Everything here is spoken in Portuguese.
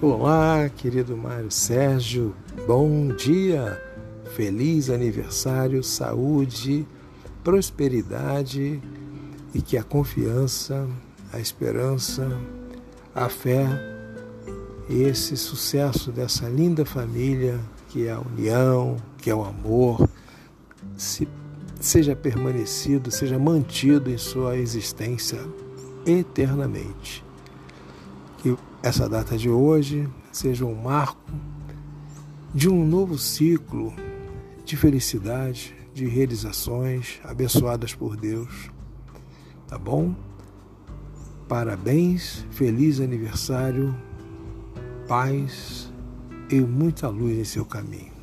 Olá, querido Mário Sérgio, bom dia, feliz aniversário, saúde, prosperidade e que a confiança, a esperança, a fé e esse sucesso dessa linda família que é a união, que é o amor, se, seja permanecido, seja mantido em sua existência eternamente. Que essa data de hoje seja um marco de um novo ciclo de felicidade, de realizações abençoadas por Deus. Tá bom? Parabéns, feliz aniversário, paz e muita luz em seu caminho.